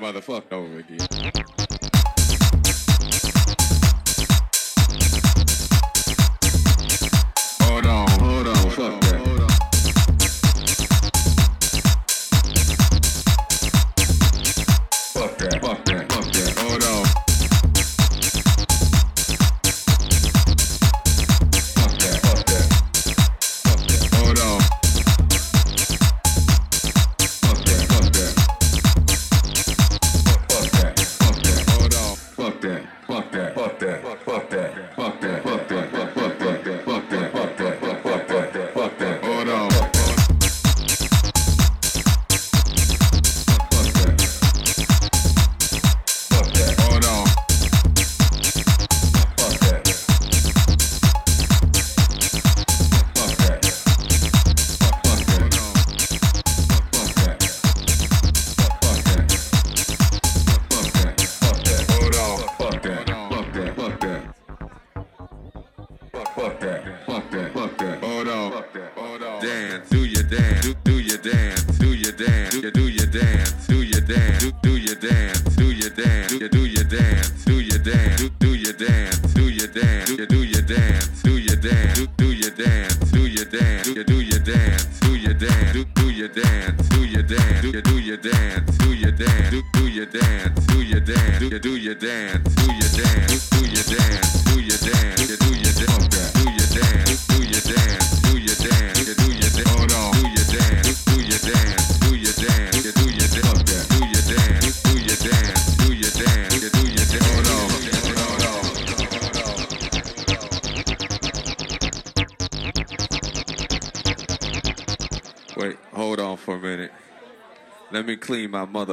Motherfucker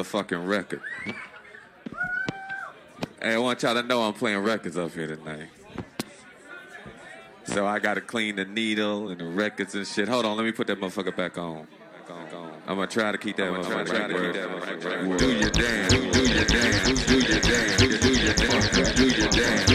motherfucking record. hey, I want y'all to know I'm playing records up here tonight. So I gotta clean the needle and the records and shit. Hold on, let me put that motherfucker back on. I'm gonna try to keep that motherfucker right word. Do your dance, do your dance, do your dance, do your dance, do your dance.